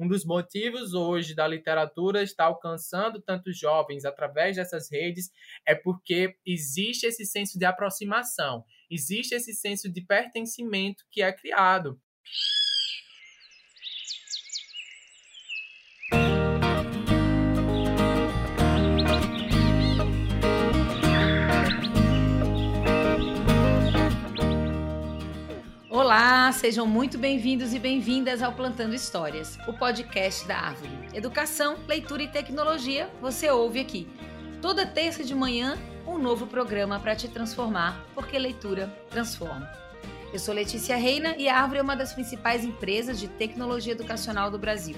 um dos motivos hoje da literatura estar alcançando tantos jovens através dessas redes é porque existe esse senso de aproximação, existe esse senso de pertencimento que é criado. Olá, sejam muito bem-vindos e bem-vindas ao Plantando Histórias, o podcast da Árvore. Educação, leitura e tecnologia, você ouve aqui. Toda terça de manhã, um novo programa para te transformar, porque leitura transforma. Eu sou Letícia Reina e a Árvore é uma das principais empresas de tecnologia educacional do Brasil.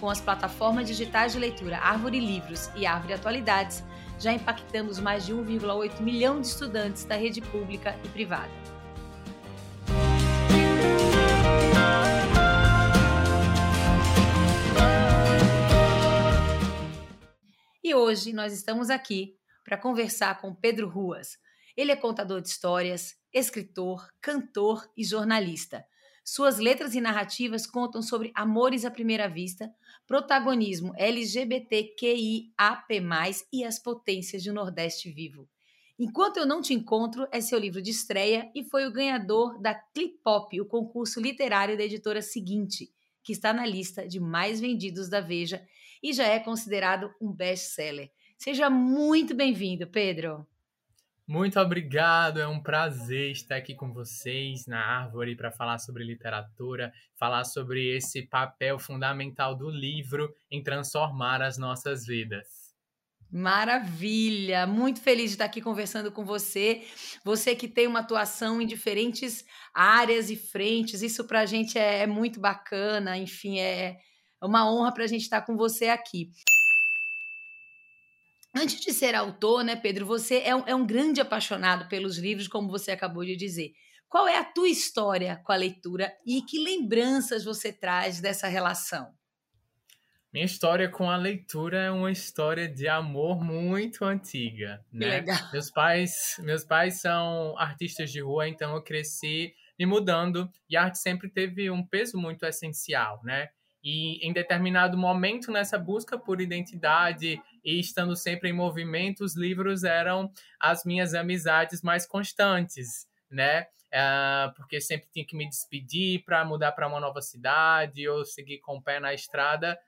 Com as plataformas digitais de leitura Árvore Livros e Árvore Atualidades, já impactamos mais de 1,8 milhão de estudantes da rede pública e privada. E hoje nós estamos aqui para conversar com Pedro Ruas. Ele é contador de histórias, escritor, cantor e jornalista. Suas letras e narrativas contam sobre amores à primeira vista, protagonismo LGBTQIAP+, e as potências de um Nordeste vivo. Enquanto Eu Não Te Encontro é seu livro de estreia e foi o ganhador da Clipop, o concurso literário da editora seguinte, que está na lista de mais vendidos da Veja e já é considerado um best-seller. Seja muito bem-vindo, Pedro. Muito obrigado, é um prazer estar aqui com vocês na Árvore para falar sobre literatura, falar sobre esse papel fundamental do livro em transformar as nossas vidas. Maravilha! Muito feliz de estar aqui conversando com você. Você que tem uma atuação em diferentes áreas e frentes, isso para a gente é, é, muito bacana. Enfim, é uma honra para a gente estar com você aqui. Antes de ser autor, né, Pedro, você é um, é um grande apaixonado pelos livros, como você acabou de dizer. Qual é a tua história com a leitura e que lembranças você traz dessa relação? Minha história com a leitura é uma história de amor muito antiga, né? Legal. Meus pais, meus pais são artistas de rua, então eu cresci me mudando e a arte sempre teve um peso muito essencial, né? E em determinado momento nessa busca por identidade e estando sempre em movimento, os livros eram as minhas amizades mais constantes, né? Uh, porque sempre tinha que me despedir para mudar para uma nova cidade ou seguir com o pé na estrada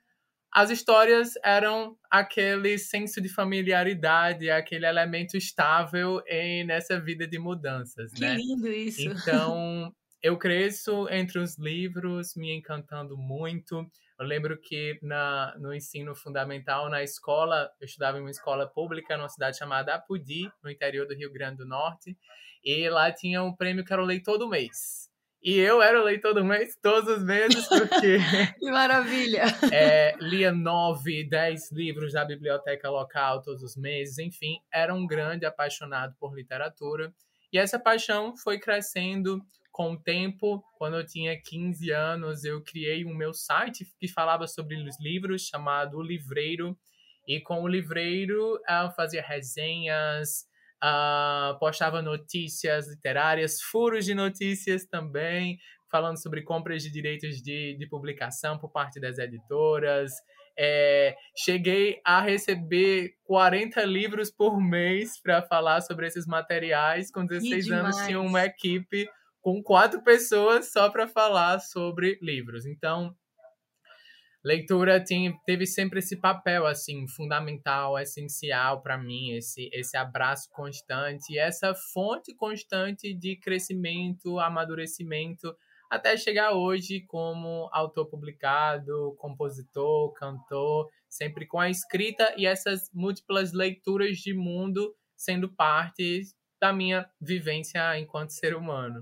as histórias eram aquele senso de familiaridade, aquele elemento estável em, nessa vida de mudanças, que né? lindo isso! Então, eu cresço entre os livros, me encantando muito. Eu lembro que na, no ensino fundamental, na escola, eu estudava em uma escola pública numa cidade chamada Apudi, no interior do Rio Grande do Norte, e lá tinha um prêmio que era o leitor do mês. E eu era o leitor do mês todos os meses, porque. que maravilha! É, lia nove, dez livros da biblioteca local todos os meses, enfim, era um grande apaixonado por literatura. E essa paixão foi crescendo com o tempo. Quando eu tinha 15 anos, eu criei um meu site que falava sobre os livros, chamado O Livreiro. E com o Livreiro, eu fazia resenhas, uh, postava notícias literárias, furos de notícias também, falando sobre compras de direitos de, de publicação por parte das editoras. É, cheguei a receber 40 livros por mês para falar sobre esses materiais. Com 16 anos, tinha uma equipe com quatro pessoas só para falar sobre livros. Então, leitura tem, teve sempre esse papel assim fundamental, essencial para mim, esse esse abraço constante, essa fonte constante de crescimento, amadurecimento, até chegar hoje como autor publicado, compositor, cantor, sempre com a escrita e essas múltiplas leituras de mundo sendo parte da minha vivência enquanto ser humano.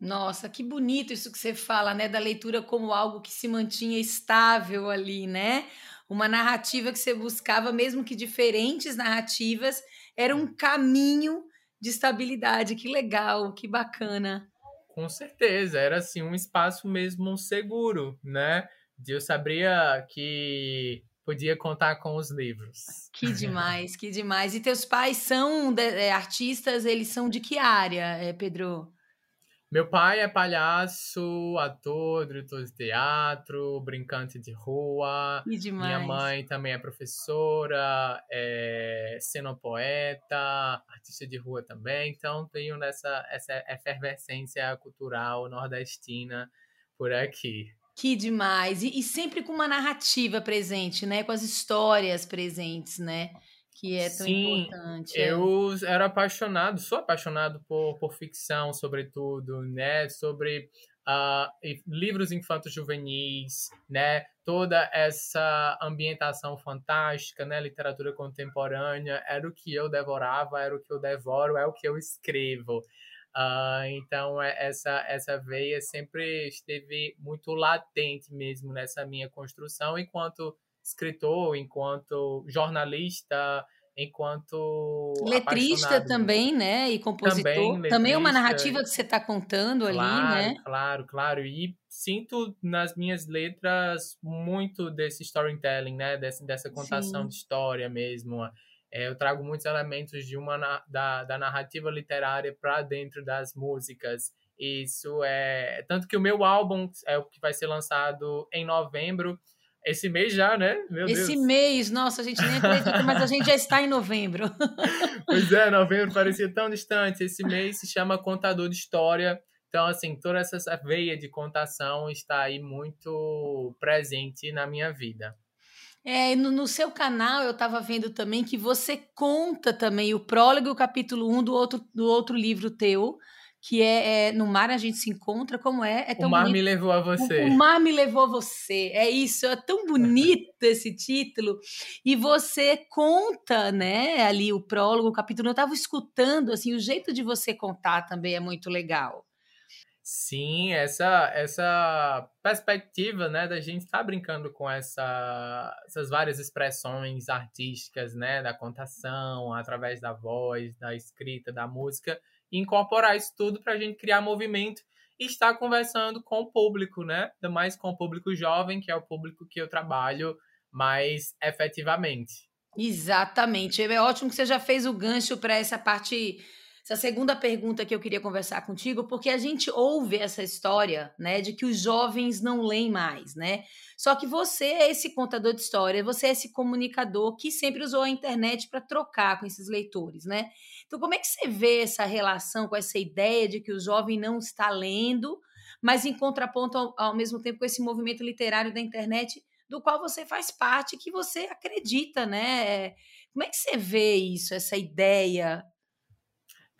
Nossa, que bonito isso que você fala, né? Da leitura como algo que se mantinha estável ali, né? Uma narrativa que você buscava, mesmo que diferentes narrativas, era um caminho de estabilidade. Que legal, que bacana. Com certeza, era assim um espaço mesmo seguro, né? Eu sabia que podia contar com os livros. Que demais, que demais. E teus pais são é, artistas, eles são de que área, é, Pedro? Meu pai é palhaço, ator, diretor de teatro, brincante de rua. Que demais. Minha mãe também é professora, é cenopoeta, artista de rua também. Então tenho nessa essa efervescência cultural nordestina por aqui. Que demais! E, e sempre com uma narrativa presente, né? Com as histórias presentes, né? Que é tão Sim, importante. É. Eu é. era apaixonado, sou apaixonado por, por ficção, sobretudo, né? Sobre uh, livros infantos juvenis, né? Toda essa ambientação fantástica, né? Literatura contemporânea, era o que eu devorava, era o que eu devoro, é o que eu escrevo. Uh, então, é, essa, essa veia sempre esteve muito latente mesmo nessa minha construção, enquanto escritor, enquanto jornalista, enquanto letrista também, né? E compositor. Também, também é uma narrativa que você está contando claro, ali, né? Claro, claro. E sinto nas minhas letras muito desse storytelling, né? Desse, dessa contação Sim. de história mesmo. É, eu trago muitos elementos de uma da, da narrativa literária para dentro das músicas. Isso é tanto que o meu álbum é o que vai ser lançado em novembro esse mês já, né? Meu Esse Deus. mês, nossa, a gente nem acredita, mas a gente já está em novembro. pois é, novembro parecia tão distante. Esse mês se chama Contador de História. Então, assim, toda essa veia de contação está aí muito presente na minha vida. É, no, no seu canal eu estava vendo também que você conta também o prólogo e o capítulo 1 um do outro, do outro livro teu, que é, é, No Mar a gente se encontra, como é? é tão o Mar bonito. me levou a você. O, o, Mar me levou a você, é isso, é tão bonito esse título. E você conta, né, ali o prólogo, o capítulo, eu estava escutando, assim, o jeito de você contar também é muito legal. Sim, essa essa perspectiva, né, da gente estar tá brincando com essa, essas várias expressões artísticas, né, da contação, através da voz, da escrita, da música, incorporar isso tudo para a gente criar movimento e estar conversando com o público, né? Ainda mais com o público jovem, que é o público que eu trabalho mais efetivamente. Exatamente. É ótimo que você já fez o gancho para essa parte essa segunda pergunta que eu queria conversar contigo, porque a gente ouve essa história, né, de que os jovens não leem mais, né? Só que você é esse contador de história, você é esse comunicador que sempre usou a internet para trocar com esses leitores, né? Então, como é que você vê essa relação com essa ideia de que o jovem não está lendo, mas em contraponto ao, ao mesmo tempo com esse movimento literário da internet do qual você faz parte, que você acredita, né? Como é que você vê isso, essa ideia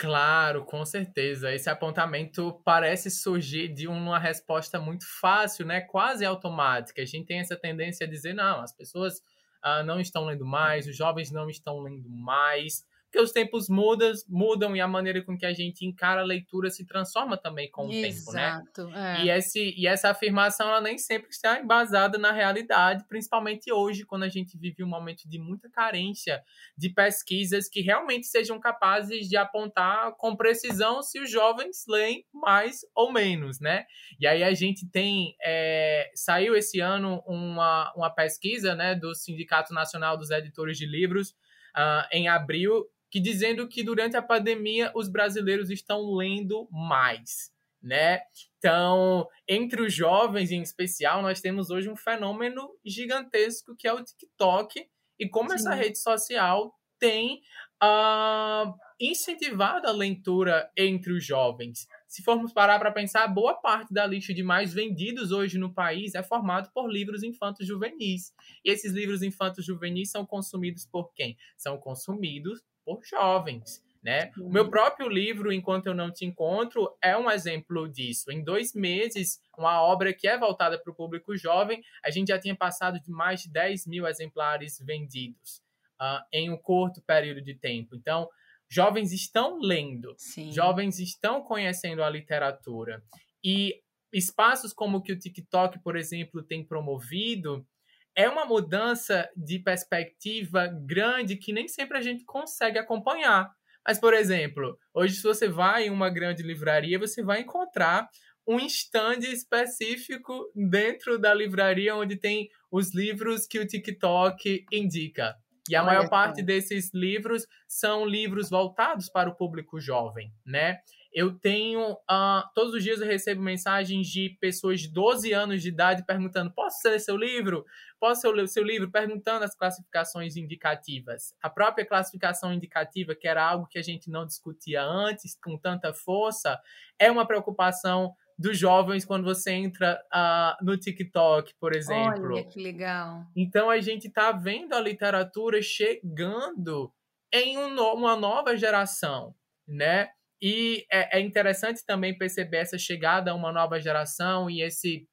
Claro, com certeza. Esse apontamento parece surgir de uma resposta muito fácil, né? Quase automática. A gente tem essa tendência a dizer, não, as pessoas ah, não estão lendo mais, os jovens não estão lendo mais porque os tempos mudam, mudam e a maneira com que a gente encara a leitura se transforma também com o Exato, tempo, né? É. E, esse, e essa afirmação ela nem sempre está embasada na realidade, principalmente hoje, quando a gente vive um momento de muita carência de pesquisas que realmente sejam capazes de apontar com precisão se os jovens leem mais ou menos, né? E aí a gente tem é, saiu esse ano uma, uma pesquisa, né, do Sindicato Nacional dos Editores de Livros uh, em abril que dizendo que durante a pandemia os brasileiros estão lendo mais, né? Então, entre os jovens em especial, nós temos hoje um fenômeno gigantesco que é o TikTok e como Sim. essa rede social tem uh, incentivado a leitura entre os jovens. Se formos parar para pensar, boa parte da lista de mais vendidos hoje no país é formado por livros infantos juvenis. E esses livros infantos juvenis são consumidos por quem? São consumidos por jovens. Né? Uhum. O meu próprio livro, Enquanto Eu Não Te Encontro, é um exemplo disso. Em dois meses, uma obra que é voltada para o público jovem, a gente já tinha passado de mais de 10 mil exemplares vendidos uh, em um curto período de tempo. Então, jovens estão lendo, Sim. jovens estão conhecendo a literatura. E espaços como o que o TikTok, por exemplo, tem promovido, é uma mudança de perspectiva grande que nem sempre a gente consegue acompanhar. Mas, por exemplo, hoje, se você vai em uma grande livraria, você vai encontrar um stand específico dentro da livraria onde tem os livros que o TikTok indica. E a Olha maior parte desses livros são livros voltados para o público jovem, né? Eu tenho. Uh, todos os dias eu recebo mensagens de pessoas de 12 anos de idade perguntando: posso ler seu livro? Posso ler seu livro? Perguntando as classificações indicativas. A própria classificação indicativa, que era algo que a gente não discutia antes com tanta força, é uma preocupação dos jovens quando você entra uh, no TikTok, por exemplo. Olha que legal. Então a gente está vendo a literatura chegando em um no uma nova geração, né? E é, é, interessante também perceber essa chegada a uma nova geração e esse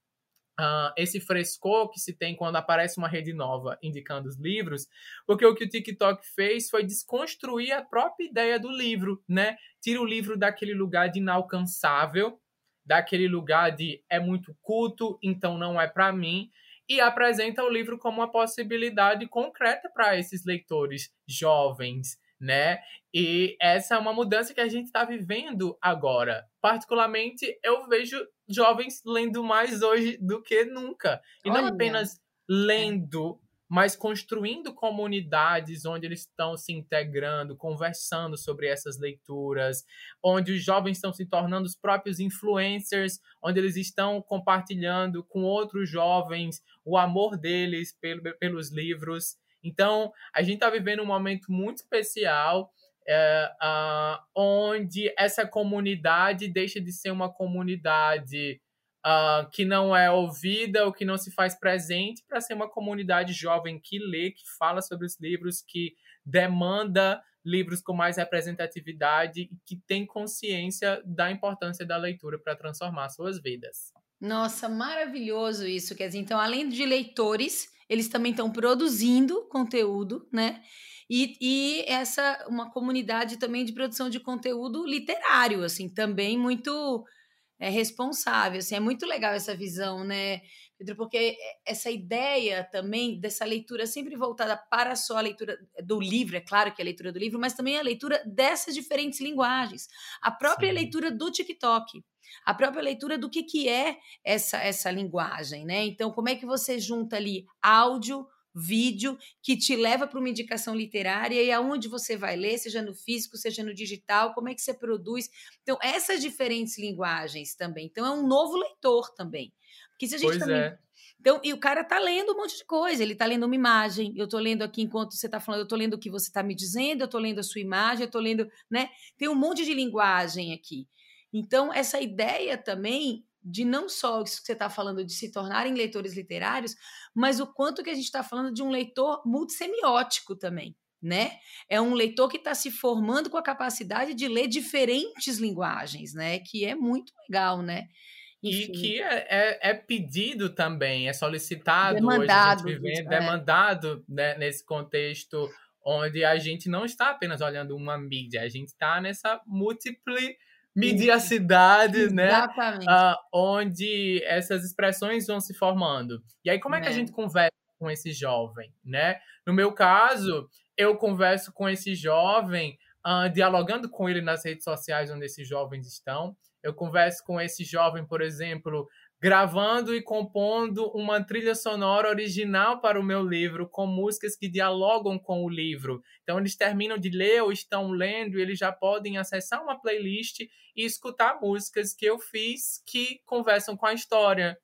Uh, esse frescor que se tem quando aparece uma rede nova indicando os livros, porque o que o TikTok fez foi desconstruir a própria ideia do livro, né? Tira o livro daquele lugar de inalcançável, daquele lugar de é muito culto, então não é para mim, e apresenta o livro como uma possibilidade concreta para esses leitores jovens, né? E essa é uma mudança que a gente está vivendo agora. Particularmente, eu vejo jovens lendo mais hoje do que nunca. E Olha. não apenas lendo, mas construindo comunidades onde eles estão se integrando, conversando sobre essas leituras, onde os jovens estão se tornando os próprios influencers, onde eles estão compartilhando com outros jovens o amor deles pelos livros. Então, a gente está vivendo um momento muito especial, é, uh, onde essa comunidade deixa de ser uma comunidade uh, que não é ouvida ou que não se faz presente para ser uma comunidade jovem que lê, que fala sobre os livros, que demanda livros com mais representatividade e que tem consciência da importância da leitura para transformar suas vidas. Nossa, maravilhoso isso. Quer dizer, então, além de leitores, eles também estão produzindo conteúdo, né? E, e essa uma comunidade também de produção de conteúdo literário, assim, também muito é, responsável. Assim, é muito legal essa visão, né, Pedro? Porque essa ideia também dessa leitura sempre voltada para só a leitura do livro, é claro que é a leitura do livro, mas também a leitura dessas diferentes linguagens. A própria Sim. leitura do TikTok a própria leitura do que, que é essa, essa linguagem, né? Então, como é que você junta ali áudio, vídeo que te leva para uma indicação literária e aonde você vai ler, seja no físico, seja no digital, como é que você produz. Então, essas diferentes linguagens também. Então, é um novo leitor também. Porque se a gente pois também. É. Então, e o cara tá lendo um monte de coisa, ele tá lendo uma imagem, eu tô lendo aqui enquanto você tá falando, eu tô lendo o que você tá me dizendo, eu tô lendo a sua imagem, eu tô lendo, né? Tem um monte de linguagem aqui. Então, essa ideia também de não só isso que você está falando de se tornarem leitores literários, mas o quanto que a gente está falando de um leitor multissemiótico também. Né? É um leitor que está se formando com a capacidade de ler diferentes linguagens, né? Que é muito legal, né? Enfim. E que é, é, é, pedido também, é solicitado demandado, hoje, a gente vivendo, é. demandado né, nesse contexto onde a gente não está apenas olhando uma mídia, a gente está nessa múltipla mediacidade, né? Exatamente. Uh, onde essas expressões vão se formando. E aí, como é, é que a é. gente conversa com esse jovem, né? No meu caso, eu converso com esse jovem, uh, dialogando com ele nas redes sociais onde esses jovens estão. Eu converso com esse jovem, por exemplo, gravando e compondo uma trilha sonora original para o meu livro, com músicas que dialogam com o livro. Então, eles terminam de ler ou estão lendo e eles já podem acessar uma playlist e escutar músicas que eu fiz que conversam com a história.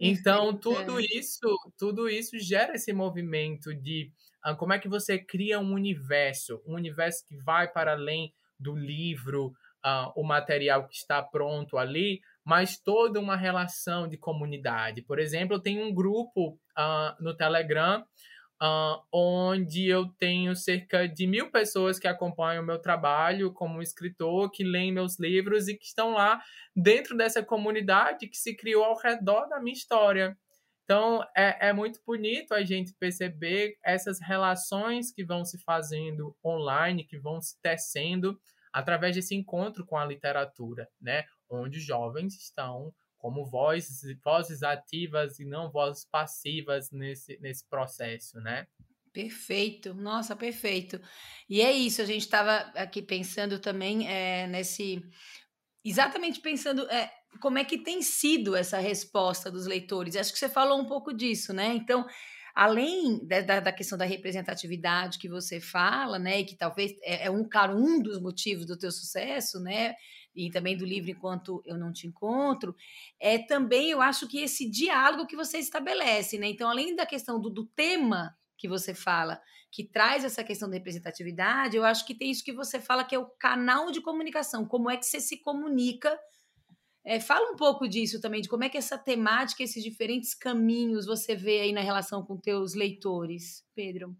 Então, tudo isso, tudo isso gera esse movimento de uh, como é que você cria um universo, um universo que vai para além do livro, uh, o material que está pronto ali, mas toda uma relação de comunidade. Por exemplo, eu tenho um grupo uh, no Telegram uh, onde eu tenho cerca de mil pessoas que acompanham o meu trabalho como escritor, que leem meus livros e que estão lá dentro dessa comunidade que se criou ao redor da minha história. Então, é, é muito bonito a gente perceber essas relações que vão se fazendo online, que vão se tecendo através desse encontro com a literatura, né? onde jovens estão como vozes, vozes ativas e não vozes passivas nesse, nesse processo, né? Perfeito, nossa, perfeito. E é isso, a gente estava aqui pensando também é, nesse. Exatamente pensando é, como é que tem sido essa resposta dos leitores. Acho que você falou um pouco disso, né? Então, além da, da, questão da representatividade que você fala, né, e que talvez é, é, um, claro, um dos motivos do teu sucesso, né, e também do livro Enquanto Eu Não Te Encontro, é também, eu acho que esse diálogo que você estabelece, né, então, além da questão do, do tema que você fala, que traz essa questão da representatividade, eu acho que tem isso que você fala, que é o canal de comunicação, como é que você se comunica é, fala um pouco disso também, de como é que essa temática, esses diferentes caminhos você vê aí na relação com teus leitores, Pedro.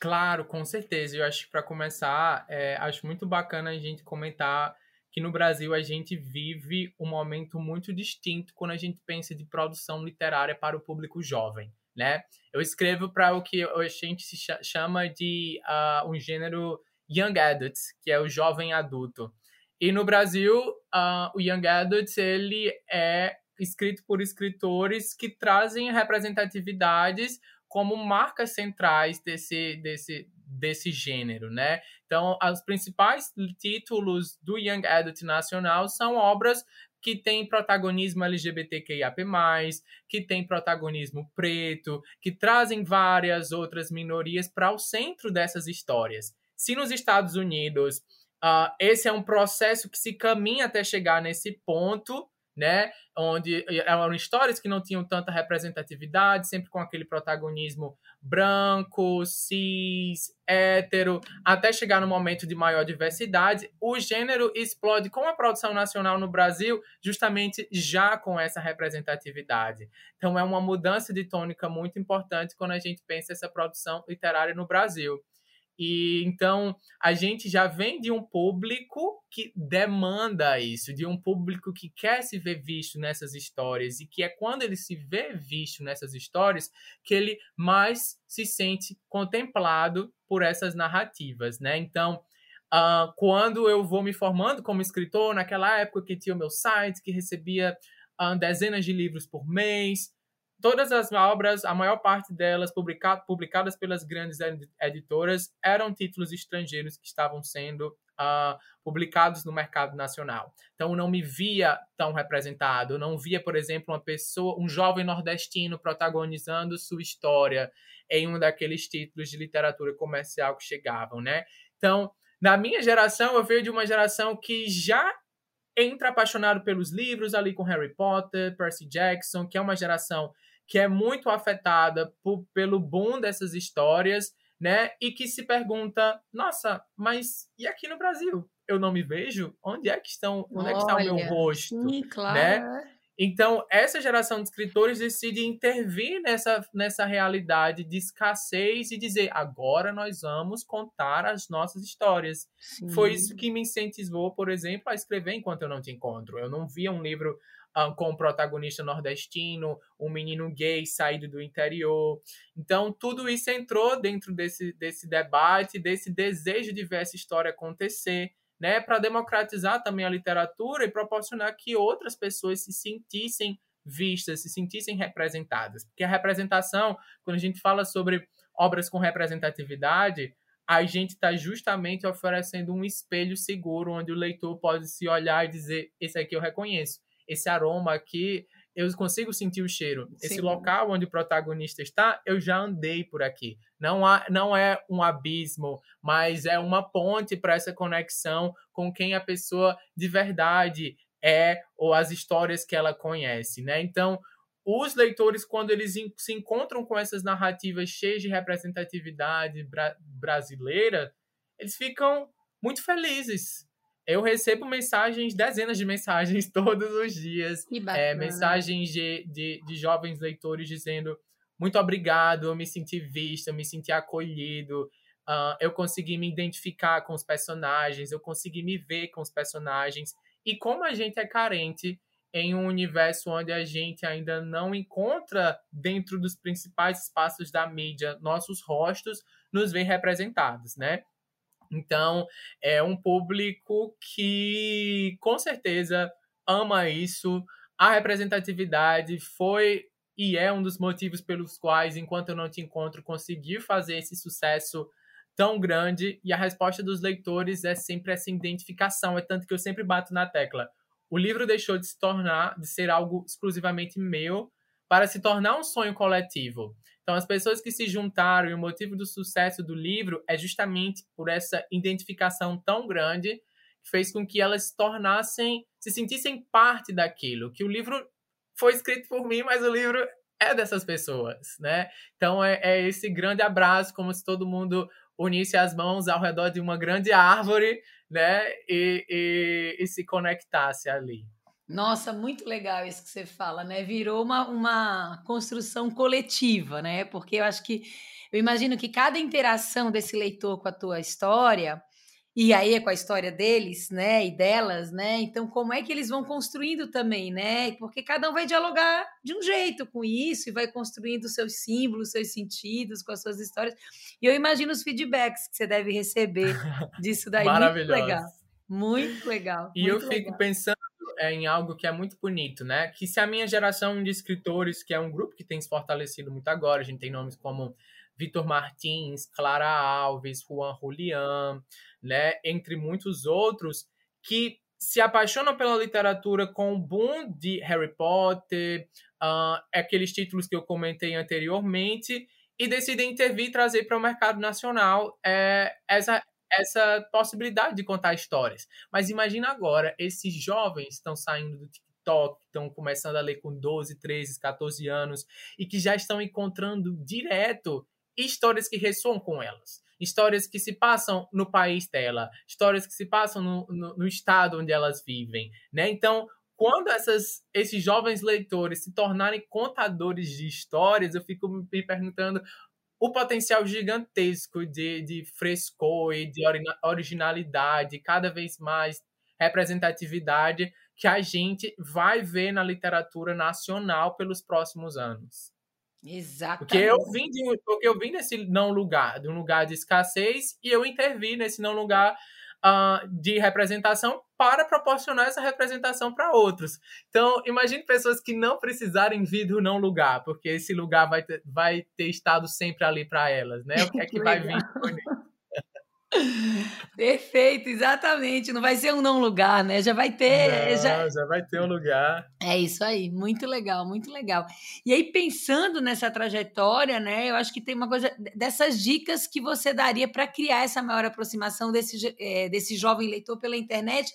Claro, com certeza. Eu acho que para começar, é, acho muito bacana a gente comentar que no Brasil a gente vive um momento muito distinto quando a gente pensa de produção literária para o público jovem, né? Eu escrevo para o que a gente se chama de uh, um gênero young adult, que é o jovem adulto. E no Brasil, uh, o Young Adult ele é escrito por escritores que trazem representatividades como marcas centrais desse, desse, desse gênero, né? Então, os principais títulos do Young Adult nacional são obras que têm protagonismo LGBTQIAP+, que têm protagonismo preto, que trazem várias outras minorias para o centro dessas histórias. Se nos Estados Unidos Uh, esse é um processo que se caminha até chegar nesse ponto, né? Onde eram histórias que não tinham tanta representatividade, sempre com aquele protagonismo branco, cis, hétero, até chegar no momento de maior diversidade. O gênero explode com a produção nacional no Brasil, justamente já com essa representatividade. Então, é uma mudança de tônica muito importante quando a gente pensa essa produção literária no Brasil. E então a gente já vem de um público que demanda isso, de um público que quer se ver visto nessas histórias e que é quando ele se vê visto nessas histórias que ele mais se sente contemplado por essas narrativas, né? Então, uh, quando eu vou me formando como escritor, naquela época que tinha o meu site, que recebia uh, dezenas de livros por mês, todas as obras, a maior parte delas publica publicadas pelas grandes editoras, eram títulos estrangeiros que estavam sendo uh, publicados no mercado nacional. Então, eu não me via tão representado. Eu não via, por exemplo, uma pessoa, um jovem nordestino protagonizando sua história em um daqueles títulos de literatura comercial que chegavam, né? Então, na minha geração, eu vejo de uma geração que já entra apaixonado pelos livros ali com Harry Potter, Percy Jackson, que é uma geração que é muito afetada por, pelo boom dessas histórias, né? E que se pergunta, nossa, mas e aqui no Brasil? Eu não me vejo? Onde é que estão? Onde Olha, é que está o meu rosto? Sim, claro. Né? Então, essa geração de escritores decide intervir nessa, nessa realidade de escassez e dizer: agora nós vamos contar as nossas histórias. Sim. Foi isso que me incentivou, por exemplo, a escrever enquanto eu não te encontro. Eu não via um livro com um protagonista nordestino, um menino gay saído do interior. Então, tudo isso entrou dentro desse, desse debate, desse desejo de ver essa história acontecer, né, para democratizar também a literatura e proporcionar que outras pessoas se sentissem vistas, se sentissem representadas. Porque a representação, quando a gente fala sobre obras com representatividade, a gente está justamente oferecendo um espelho seguro onde o leitor pode se olhar e dizer: esse aqui eu reconheço esse aroma aqui, eu consigo sentir o cheiro. Sim. Esse local onde o protagonista está, eu já andei por aqui. Não, há, não é um abismo, mas é uma ponte para essa conexão com quem a pessoa de verdade é ou as histórias que ela conhece, né? Então, os leitores, quando eles se encontram com essas narrativas cheias de representatividade bra brasileira, eles ficam muito felizes, eu recebo mensagens, dezenas de mensagens todos os dias. Que É, mensagens de, de, de jovens leitores dizendo muito obrigado, eu me senti vista, eu me senti acolhido, uh, eu consegui me identificar com os personagens, eu consegui me ver com os personagens. E como a gente é carente em um universo onde a gente ainda não encontra dentro dos principais espaços da mídia nossos rostos nos vem representados, né? Então, é um público que com certeza ama isso. A representatividade foi e é um dos motivos pelos quais, enquanto eu não te encontro, consegui fazer esse sucesso tão grande. E a resposta dos leitores é sempre essa identificação. É tanto que eu sempre bato na tecla. O livro deixou de se tornar, de ser algo exclusivamente meu, para se tornar um sonho coletivo. Então, as pessoas que se juntaram e o motivo do sucesso do livro é justamente por essa identificação tão grande que fez com que elas se tornassem, se sentissem parte daquilo. Que o livro foi escrito por mim, mas o livro é dessas pessoas, né? Então, é, é esse grande abraço, como se todo mundo unisse as mãos ao redor de uma grande árvore, né? E, e, e se conectasse ali. Nossa, muito legal isso que você fala, né? Virou uma, uma construção coletiva, né? Porque eu acho que eu imagino que cada interação desse leitor com a tua história e aí é com a história deles, né, e delas, né? Então, como é que eles vão construindo também, né? Porque cada um vai dialogar de um jeito com isso e vai construindo seus símbolos, seus sentidos, com as suas histórias. E eu imagino os feedbacks que você deve receber disso daí. Maravilhoso. Muito legal. Muito legal. E muito eu fico legal. pensando é, em algo que é muito bonito, né? Que se a minha geração de escritores, que é um grupo que tem se fortalecido muito agora, a gente tem nomes como Vitor Martins, Clara Alves, Juan Julián, né? Entre muitos outros, que se apaixonam pela literatura com o boom de Harry Potter, uh, aqueles títulos que eu comentei anteriormente, e decidem intervir e trazer para o mercado nacional é, essa, essa possibilidade de contar histórias. Mas imagina agora, esses jovens estão saindo do TikTok, estão começando a ler com 12, 13, 14 anos e que já estão encontrando direto histórias que ressoam com elas. Histórias que se passam no país dela, histórias que se passam no, no, no estado onde elas vivem, né? Então, quando essas, esses jovens leitores se tornarem contadores de histórias, eu fico me perguntando o potencial gigantesco de, de frescor e de originalidade, cada vez mais representatividade que a gente vai ver na literatura nacional pelos próximos anos. Exatamente. Porque eu vim de, porque eu vim nesse não lugar, de um lugar de escassez, e eu intervi nesse não lugar uh, de representação para proporcionar essa representação para outros. Então, imagine pessoas que não precisarem vir do não lugar, porque esse lugar vai ter, vai ter estado sempre ali para elas, né? O que é que, que vai vir? Perfeito, exatamente. Não vai ser um não lugar, né? Já vai ter. Não, já... já vai ter um lugar. É isso aí, muito legal, muito legal. E aí, pensando nessa trajetória, né? Eu acho que tem uma coisa dessas dicas que você daria para criar essa maior aproximação desse, é, desse jovem leitor pela internet.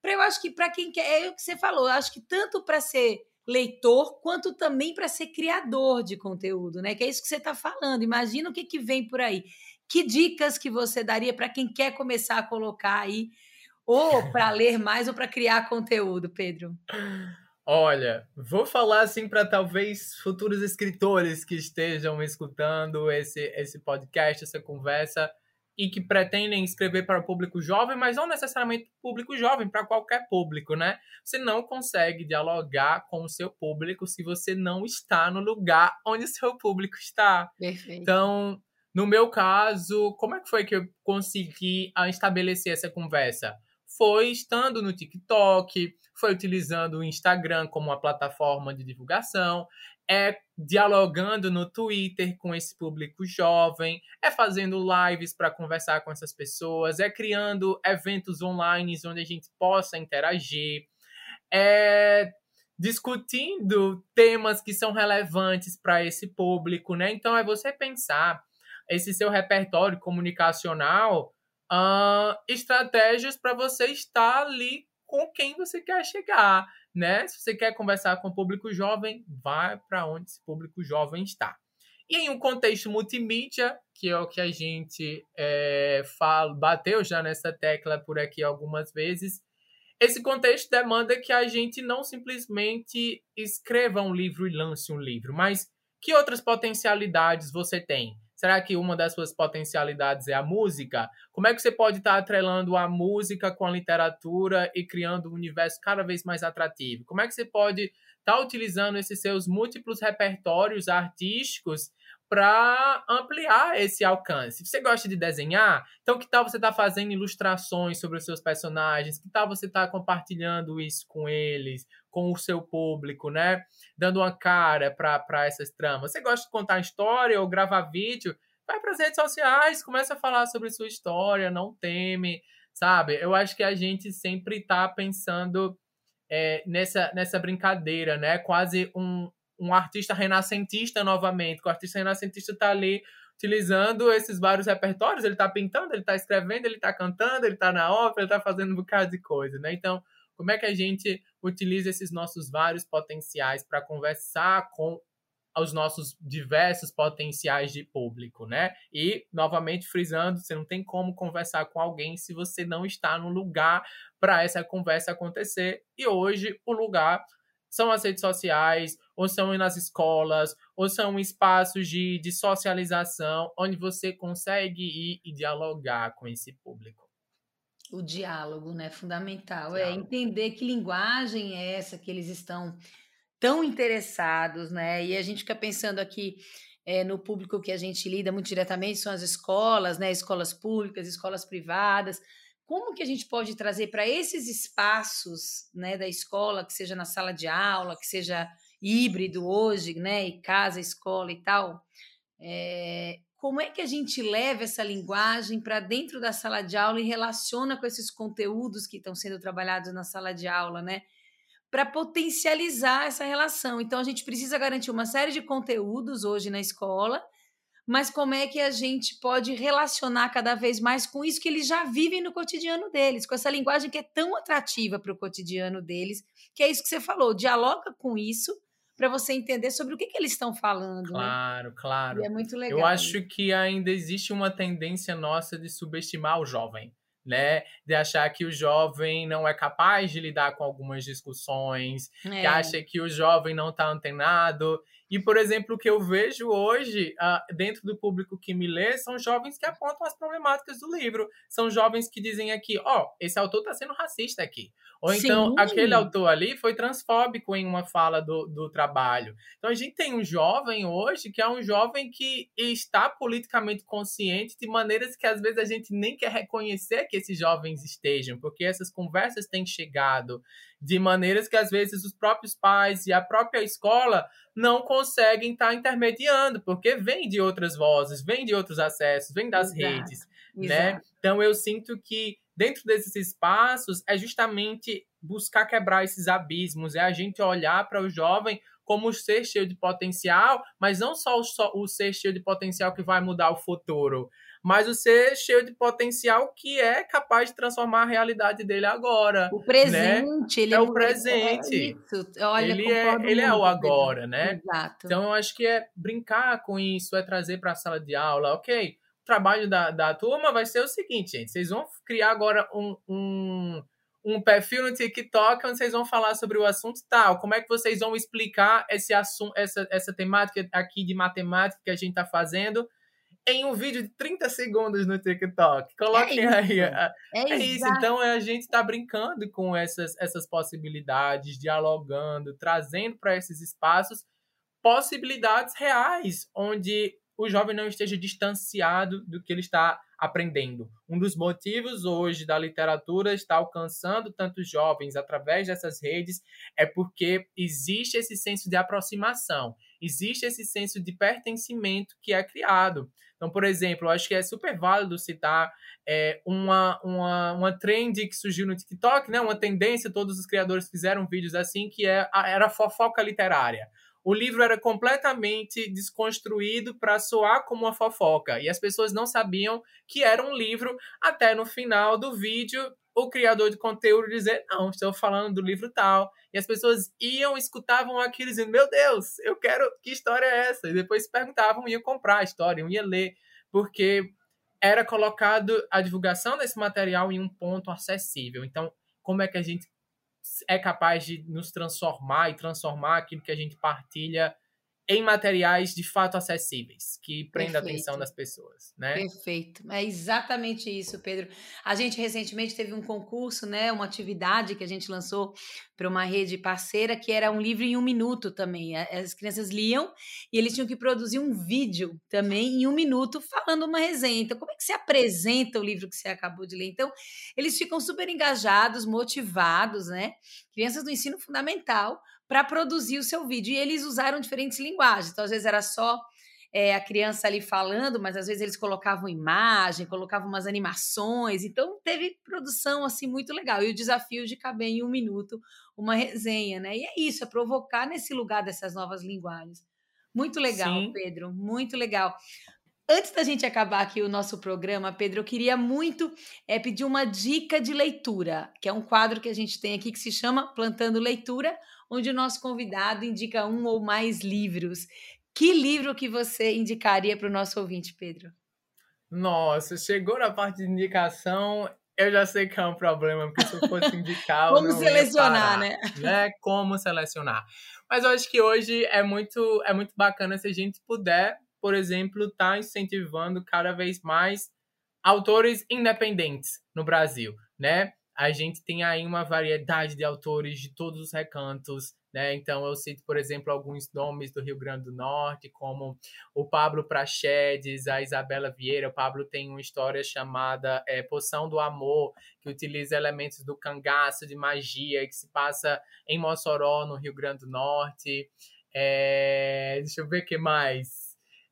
Para eu acho que para quem quer, é o que você falou, eu acho que tanto para ser leitor quanto também para ser criador de conteúdo, né? Que é isso que você está falando. Imagina o que, que vem por aí. Que dicas que você daria para quem quer começar a colocar aí, ou para ler mais ou para criar conteúdo, Pedro? Olha, vou falar assim para talvez futuros escritores que estejam escutando esse, esse podcast, essa conversa, e que pretendem escrever para o público jovem, mas não necessariamente público jovem, para qualquer público, né? Você não consegue dialogar com o seu público se você não está no lugar onde o seu público está. Perfeito. Então, no meu caso, como é que foi que eu consegui ah, estabelecer essa conversa? Foi estando no TikTok, foi utilizando o Instagram como uma plataforma de divulgação, é dialogando no Twitter com esse público jovem, é fazendo lives para conversar com essas pessoas, é criando eventos online onde a gente possa interagir, é discutindo temas que são relevantes para esse público, né? Então é você pensar esse seu repertório comunicacional, uh, estratégias para você estar ali com quem você quer chegar, né? Se você quer conversar com o público jovem, vai para onde esse público jovem está. E em um contexto multimídia, que é o que a gente é, fala, bateu já nessa tecla por aqui algumas vezes, esse contexto demanda que a gente não simplesmente escreva um livro e lance um livro, mas que outras potencialidades você tem? Será que uma das suas potencialidades é a música? Como é que você pode estar atrelando a música com a literatura e criando um universo cada vez mais atrativo? Como é que você pode estar utilizando esses seus múltiplos repertórios artísticos para ampliar esse alcance. Você gosta de desenhar? Então, que tal você estar tá fazendo ilustrações sobre os seus personagens? Que tal você estar tá compartilhando isso com eles, com o seu público, né? Dando uma cara para essas tramas. Você gosta de contar história ou gravar vídeo? Vai para as redes sociais, começa a falar sobre sua história, não teme, sabe? Eu acho que a gente sempre está pensando é, nessa, nessa brincadeira, né? Quase um, um artista renascentista novamente, que o artista renascentista está ali utilizando esses vários repertórios, ele está pintando, ele está escrevendo, ele está cantando, ele está na ópera, ele está fazendo um bocado de coisa, né? Então, como é que a gente utiliza esses nossos vários potenciais para conversar com os nossos diversos potenciais de público, né? E, novamente, frisando, você não tem como conversar com alguém se você não está no lugar para essa conversa acontecer. E hoje, o lugar são as redes sociais, ou são nas escolas, ou são espaços de, de socialização, onde você consegue ir e dialogar com esse público. O diálogo, né? Fundamental. É diálogo. É entender que linguagem é essa que eles estão tão interessados, né? E a gente fica pensando aqui é, no público que a gente lida muito diretamente, são as escolas, né? Escolas públicas, escolas privadas como que a gente pode trazer para esses espaços né, da escola, que seja na sala de aula, que seja híbrido hoje, né, e casa, escola e tal, é, como é que a gente leva essa linguagem para dentro da sala de aula e relaciona com esses conteúdos que estão sendo trabalhados na sala de aula, né? Para potencializar essa relação. Então, a gente precisa garantir uma série de conteúdos hoje na escola mas como é que a gente pode relacionar cada vez mais com isso que eles já vivem no cotidiano deles, com essa linguagem que é tão atrativa para o cotidiano deles, que é isso que você falou, dialoga com isso para você entender sobre o que, que eles estão falando. Né? Claro, né? claro. E é muito legal. Eu acho que ainda existe uma tendência nossa de subestimar o jovem. Né, de achar que o jovem não é capaz de lidar com algumas discussões, é. que acha que o jovem não está antenado e, por exemplo, o que eu vejo hoje uh, dentro do público que me lê são jovens que apontam as problemáticas do livro. São jovens que dizem aqui, ó, oh, esse autor está sendo racista aqui. Ou então, Sim. aquele autor ali foi transfóbico em uma fala do, do trabalho. Então, a gente tem um jovem hoje que é um jovem que está politicamente consciente de maneiras que, às vezes, a gente nem quer reconhecer que esses jovens estejam, porque essas conversas têm chegado de maneiras que às vezes os próprios pais e a própria escola não conseguem estar tá intermediando, porque vem de outras vozes, vem de outros acessos, vem das Exato. redes, né? Exato. Então eu sinto que dentro desses espaços é justamente buscar quebrar esses abismos, é a gente olhar para o jovem como ser cheio de potencial, mas não só o, só o ser cheio de potencial que vai mudar o futuro, mas o ser cheio de potencial que é capaz de transformar a realidade dele agora. O presente, né? ele é o presente. É isso. Olha, ele é, ele é o agora, né? Exato. Então eu acho que é brincar com isso, é trazer para a sala de aula, ok? O trabalho da, da turma vai ser o seguinte, gente. Vocês vão criar agora um, um um perfil no TikTok onde vocês vão falar sobre o assunto tal. Como é que vocês vão explicar esse assunto, essa, essa temática aqui de matemática que a gente está fazendo em um vídeo de 30 segundos no TikTok. Coloquem é aí. É, é isso. Então a gente está brincando com essas, essas possibilidades, dialogando, trazendo para esses espaços possibilidades reais, onde o jovem não esteja distanciado do que ele está aprendendo. Um dos motivos hoje da literatura estar alcançando tantos jovens através dessas redes é porque existe esse senso de aproximação, existe esse senso de pertencimento que é criado. Então, por exemplo, acho que é super válido citar é, uma, uma, uma trend que surgiu no TikTok, né? uma tendência, todos os criadores fizeram vídeos assim, que é, era fofoca literária o livro era completamente desconstruído para soar como uma fofoca. E as pessoas não sabiam que era um livro, até no final do vídeo, o criador de conteúdo dizer: Não, estou falando do livro tal. E as pessoas iam, escutavam aquilo dizendo: Meu Deus, eu quero. Que história é essa? E depois perguntavam, iam comprar a história, iam ler, porque era colocado a divulgação desse material em um ponto acessível. Então, como é que a gente é capaz de nos transformar e transformar aquilo que a gente partilha em materiais de fato acessíveis, que prenda a atenção das pessoas, né? Perfeito. É exatamente isso, Pedro. A gente recentemente teve um concurso, né, uma atividade que a gente lançou para uma rede parceira que era um livro em um minuto também. As crianças liam e eles tinham que produzir um vídeo também em um minuto falando uma resenha. Então, como é que se apresenta o livro que você acabou de ler? Então, eles ficam super engajados, motivados, né? Crianças do ensino fundamental para produzir o seu vídeo. E eles usaram diferentes linguagens. Então, às vezes era só é, a criança ali falando, mas às vezes eles colocavam imagem, colocavam umas animações, então teve produção assim muito legal. E o desafio de caber em um minuto uma resenha, né? E é isso, é provocar nesse lugar dessas novas linguagens. Muito legal, Sim. Pedro, muito legal. Antes da gente acabar aqui o nosso programa, Pedro, eu queria muito é, pedir uma dica de leitura, que é um quadro que a gente tem aqui que se chama Plantando Leitura, onde o nosso convidado indica um ou mais livros. Que livro que você indicaria para o nosso ouvinte, Pedro? Nossa, chegou na parte de indicação, eu já sei que é um problema, porque se eu fosse indicar. Como selecionar, né? né? Como selecionar. Mas eu acho que hoje é muito, é muito bacana se a gente puder, por exemplo, estar tá incentivando cada vez mais autores independentes no Brasil, né? A gente tem aí uma variedade de autores de todos os recantos, né? Então, eu cito, por exemplo, alguns nomes do Rio Grande do Norte, como o Pablo Prachedes, a Isabela Vieira. O Pablo tem uma história chamada é, Poção do Amor, que utiliza elementos do cangaço, de magia, que se passa em Mossoró, no Rio Grande do Norte. É, deixa eu ver o que mais.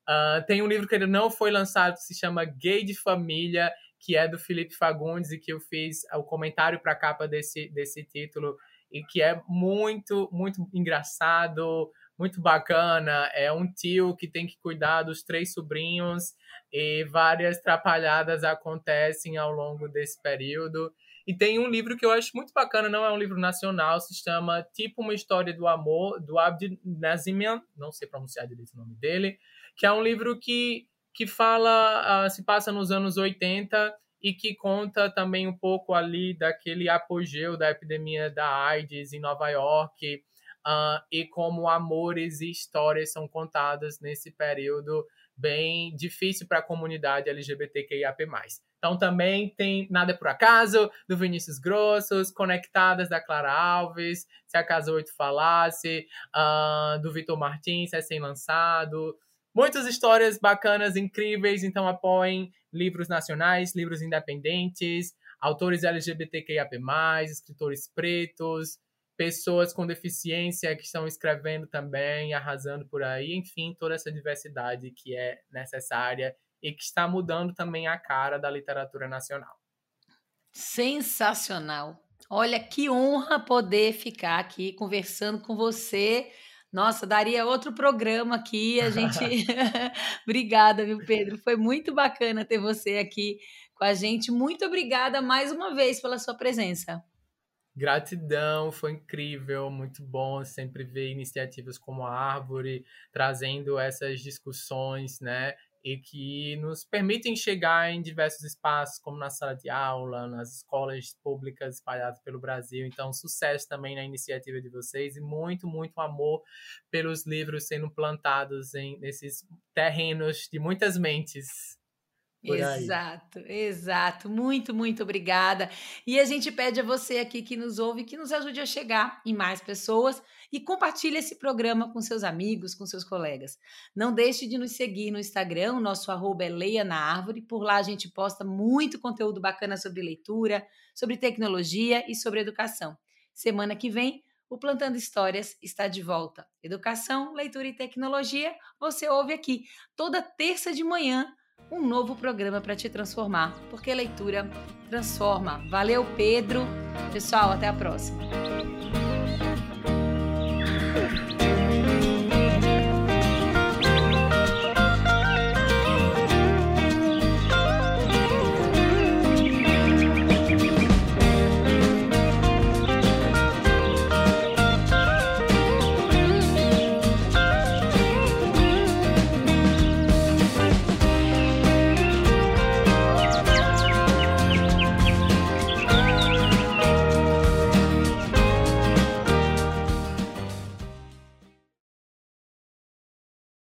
Uh, tem um livro que ainda não foi lançado que se chama Gay de Família, que é do Felipe Fagundes e que eu fiz o comentário para a capa desse, desse título e que é muito, muito engraçado, muito bacana. É um tio que tem que cuidar dos três sobrinhos e várias trapalhadas acontecem ao longo desse período. E tem um livro que eu acho muito bacana, não é um livro nacional, se chama Tipo uma História do Amor, do Abd Nazimian, não sei pronunciar direito o nome dele, que é um livro que, que fala, uh, se passa nos anos 80 e que conta também um pouco ali daquele apogeu da epidemia da AIDS em Nova York uh, e como amores e histórias são contadas nesse período bem difícil para a comunidade LGBTQIAP+. Então também tem Nada Por Acaso, do Vinícius Grossos, Conectadas, da Clara Alves, Se a Casa 8 Falasse, uh, do Vitor Martins, recém-lançado, Muitas histórias bacanas, incríveis, então apoiem livros nacionais, livros independentes, autores LGBTQIAP+, escritores pretos, pessoas com deficiência que estão escrevendo também, arrasando por aí, enfim, toda essa diversidade que é necessária e que está mudando também a cara da literatura nacional. Sensacional! Olha que honra poder ficar aqui conversando com você nossa, daria outro programa aqui. A gente. obrigada, viu, Pedro? Foi muito bacana ter você aqui com a gente. Muito obrigada mais uma vez pela sua presença. Gratidão, foi incrível, muito bom sempre ver iniciativas como a Árvore trazendo essas discussões, né? E que nos permitem chegar em diversos espaços, como na sala de aula, nas escolas públicas espalhadas pelo Brasil. Então, sucesso também na iniciativa de vocês e muito, muito amor pelos livros sendo plantados em, nesses terrenos de muitas mentes. Exato, exato. Muito, muito obrigada. E a gente pede a você aqui que nos ouve que nos ajude a chegar em mais pessoas e compartilhe esse programa com seus amigos, com seus colegas. Não deixe de nos seguir no Instagram, o nosso arroba é Leia na Árvore. Por lá a gente posta muito conteúdo bacana sobre leitura, sobre tecnologia e sobre educação. Semana que vem, o Plantando Histórias está de volta. Educação, leitura e tecnologia, você ouve aqui toda terça de manhã um novo programa para te transformar, porque leitura transforma. Valeu, Pedro. Pessoal, até a próxima.